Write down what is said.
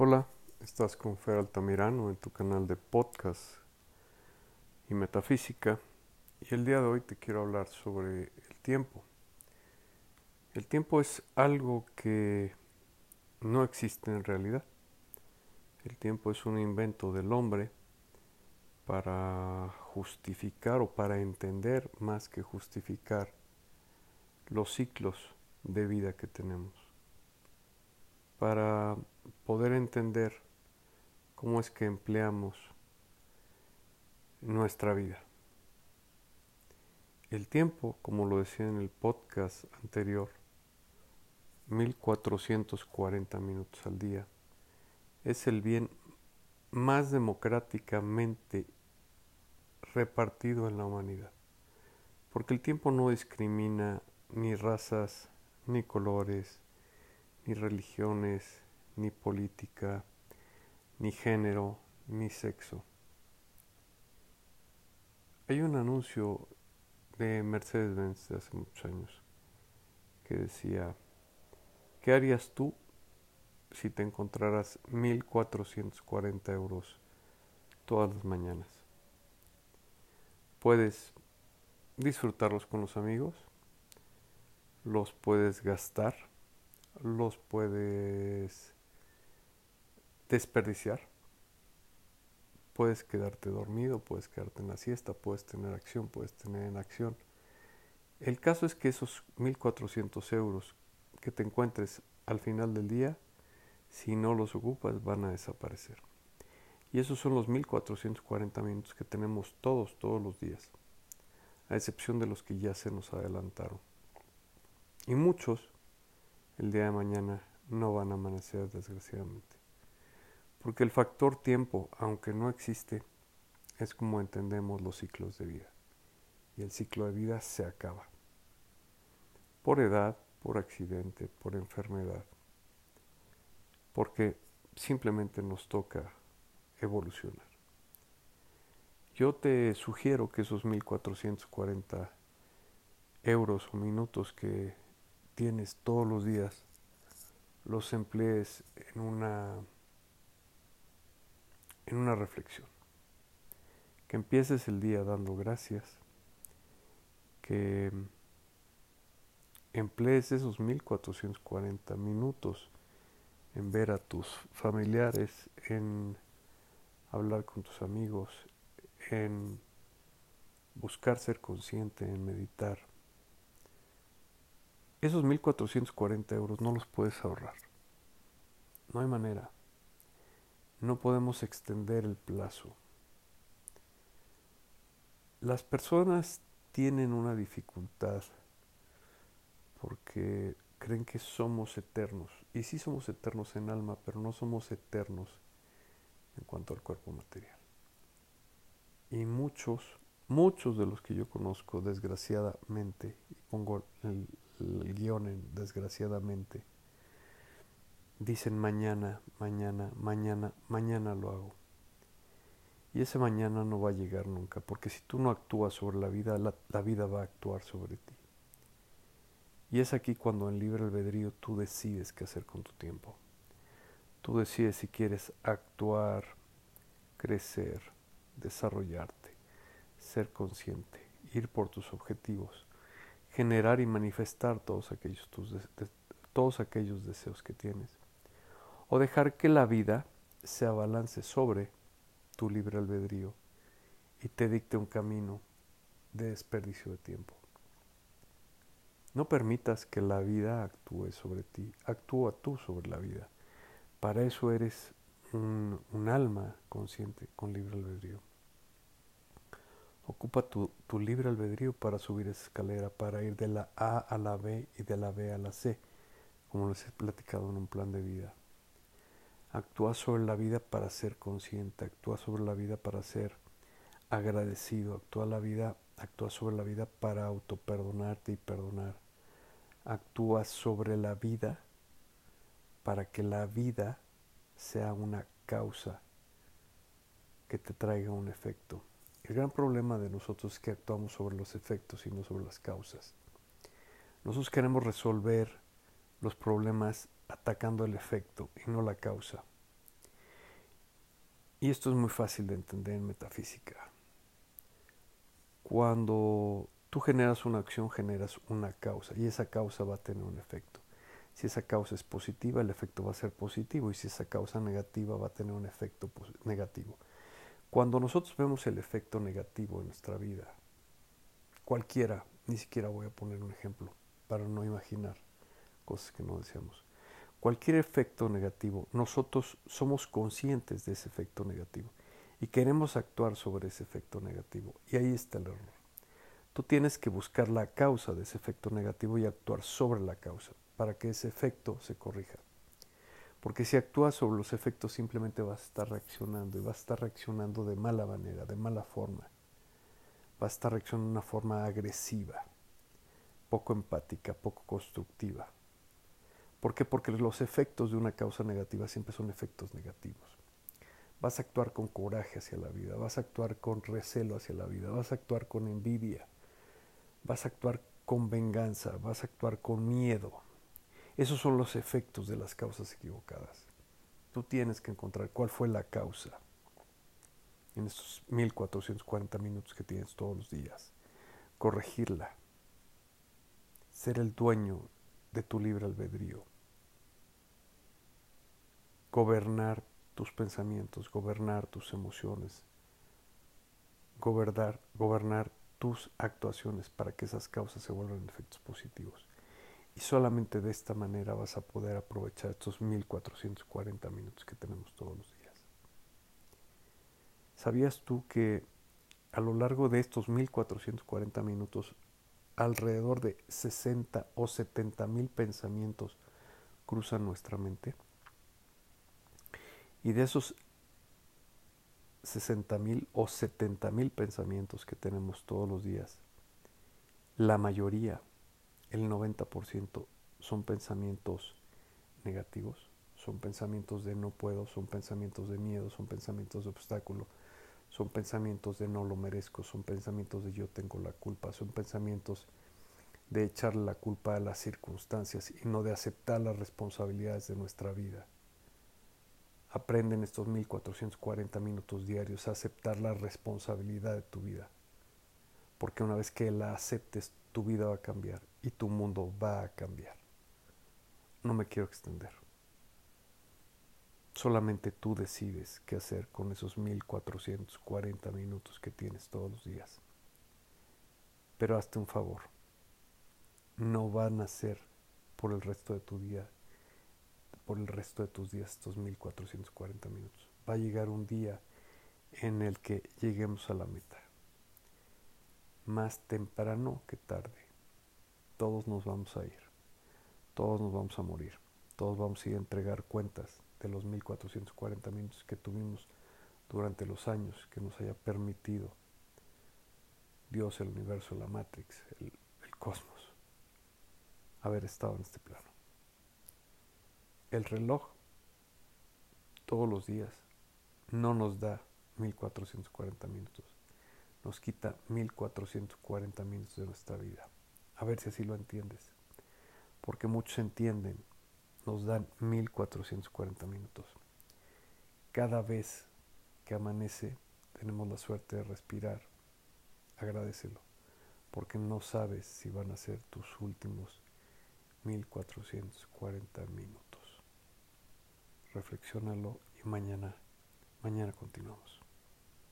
Hola, estás con Fer Altamirano en tu canal de podcast y metafísica y el día de hoy te quiero hablar sobre el tiempo. El tiempo es algo que no existe en realidad. El tiempo es un invento del hombre para justificar o para entender más que justificar los ciclos de vida que tenemos. Para poder entender cómo es que empleamos nuestra vida. El tiempo, como lo decía en el podcast anterior, 1440 minutos al día, es el bien más democráticamente repartido en la humanidad. Porque el tiempo no discrimina ni razas, ni colores, ni religiones, ni política, ni género, ni sexo. Hay un anuncio de Mercedes-Benz de hace muchos años que decía, ¿qué harías tú si te encontraras 1.440 euros todas las mañanas? Puedes disfrutarlos con los amigos, los puedes gastar, los puedes desperdiciar. Puedes quedarte dormido, puedes quedarte en la siesta, puedes tener acción, puedes tener en acción. El caso es que esos 1.400 euros que te encuentres al final del día, si no los ocupas, van a desaparecer. Y esos son los 1.440 minutos que tenemos todos, todos los días, a excepción de los que ya se nos adelantaron. Y muchos el día de mañana no van a amanecer desgraciadamente. Porque el factor tiempo, aunque no existe, es como entendemos los ciclos de vida. Y el ciclo de vida se acaba. Por edad, por accidente, por enfermedad. Porque simplemente nos toca evolucionar. Yo te sugiero que esos 1440 euros o minutos que tienes todos los días los emplees en una en una reflexión. Que empieces el día dando gracias, que emplees esos 1440 minutos en ver a tus familiares, en hablar con tus amigos, en buscar ser consciente, en meditar, esos 1.440 euros no los puedes ahorrar. No hay manera. No podemos extender el plazo. Las personas tienen una dificultad porque creen que somos eternos. Y sí somos eternos en alma, pero no somos eternos en cuanto al cuerpo material. Y muchos, muchos de los que yo conozco, desgraciadamente, y pongo el, el guion, desgraciadamente, dicen mañana, mañana, mañana, mañana lo hago. Y ese mañana no va a llegar nunca, porque si tú no actúas sobre la vida, la, la vida va a actuar sobre ti. Y es aquí cuando en libre albedrío tú decides qué hacer con tu tiempo. Tú decides si quieres actuar, crecer, desarrollarte, ser consciente, ir por tus objetivos generar y manifestar todos aquellos, tus todos aquellos deseos que tienes. O dejar que la vida se abalance sobre tu libre albedrío y te dicte un camino de desperdicio de tiempo. No permitas que la vida actúe sobre ti, actúa tú sobre la vida. Para eso eres un, alma consciente con libre albedrío. Ocupa tu, libre albedrío para subir esa escalera, para ir de la A a la B y de la B a la C, como les he platicado en un plan de vida. Actúa sobre la vida para ser consciente, actúa sobre la vida para ser agradecido, actúa la vida, actúa sobre la vida para autoperdonarte y perdonar. Actúa sobre la vida para que la vida sea una causa que te traiga un efecto. El gran problema de nosotros es que actuamos sobre los efectos y no sobre las causas. Nosotros queremos resolver los problemas atacando el efecto y no la causa. Y esto es muy fácil de entender en metafísica. Cuando tú generas una acción, generas una causa y esa causa va a tener un efecto. Si esa causa es positiva, el efecto va a ser positivo y si esa causa negativa va a tener un efecto negativo. Cuando nosotros vemos el efecto negativo en nuestra vida, cualquiera, ni siquiera voy a poner un ejemplo para no imaginar cosas que no deseamos. Cualquier efecto negativo, nosotros somos conscientes de ese efecto negativo y queremos actuar sobre ese efecto negativo. Y ahí está el error. Tú tienes que buscar la causa de ese efecto negativo y actuar sobre la causa para que ese efecto se corrija. Porque si actúas sobre los efectos simplemente vas a estar reaccionando y vas a estar reaccionando de mala manera, de mala forma. Vas a estar reaccionando de una forma agresiva, poco empática, poco constructiva. ¿Por qué? Porque los efectos de una causa negativa siempre son efectos negativos. Vas a actuar con coraje hacia la vida, vas a actuar con recelo hacia la vida, vas a actuar con envidia, vas a actuar con venganza, vas a actuar con miedo, esos son los efectos de las causas equivocadas. Tú tienes que encontrar cuál fue la causa en estos 1440 minutos que tienes todos los días. Corregirla. Ser el dueño de tu libre albedrío. Gobernar tus pensamientos, gobernar tus emociones, gobernar, gobernar tus actuaciones para que esas causas se vuelvan efectos positivos. Y solamente de esta manera vas a poder aprovechar estos 1440 minutos que tenemos todos los días. ¿Sabías tú que a lo largo de estos 1440 minutos alrededor de 60 o 70 mil pensamientos cruzan nuestra mente? Y de esos 60 mil o 70 mil pensamientos que tenemos todos los días, la mayoría el 90% son pensamientos negativos, son pensamientos de no puedo, son pensamientos de miedo, son pensamientos de obstáculo, son pensamientos de no lo merezco, son pensamientos de yo tengo la culpa, son pensamientos de echarle la culpa a las circunstancias y no de aceptar las responsabilidades de nuestra vida. Aprende en estos 1440 minutos diarios a aceptar la responsabilidad de tu vida, porque una vez que la aceptes, tu vida va a cambiar y tu mundo va a cambiar. No me quiero extender. Solamente tú decides qué hacer con esos 1440 minutos que tienes todos los días. Pero hazte un favor. No van a ser por el resto de tu día, por el resto de tus días estos 1440 minutos. Va a llegar un día en el que lleguemos a la meta. Más temprano que tarde todos nos vamos a ir, todos nos vamos a morir, todos vamos a ir a entregar cuentas de los 1440 minutos que tuvimos durante los años que nos haya permitido Dios, el universo, la Matrix, el, cosmos, haber estado en este plano. El reloj todos los días no nos da 1440 minutos, nos quita 1440 minutos de nuestra vida. A ver si así lo entiendes. Porque muchos entienden, nos dan 1440 minutos. Cada vez que amanece tenemos la suerte de respirar. Agradecelo, porque no sabes si van a ser tus últimos 1440 minutos. Reflexiónalo y mañana, mañana continuamos.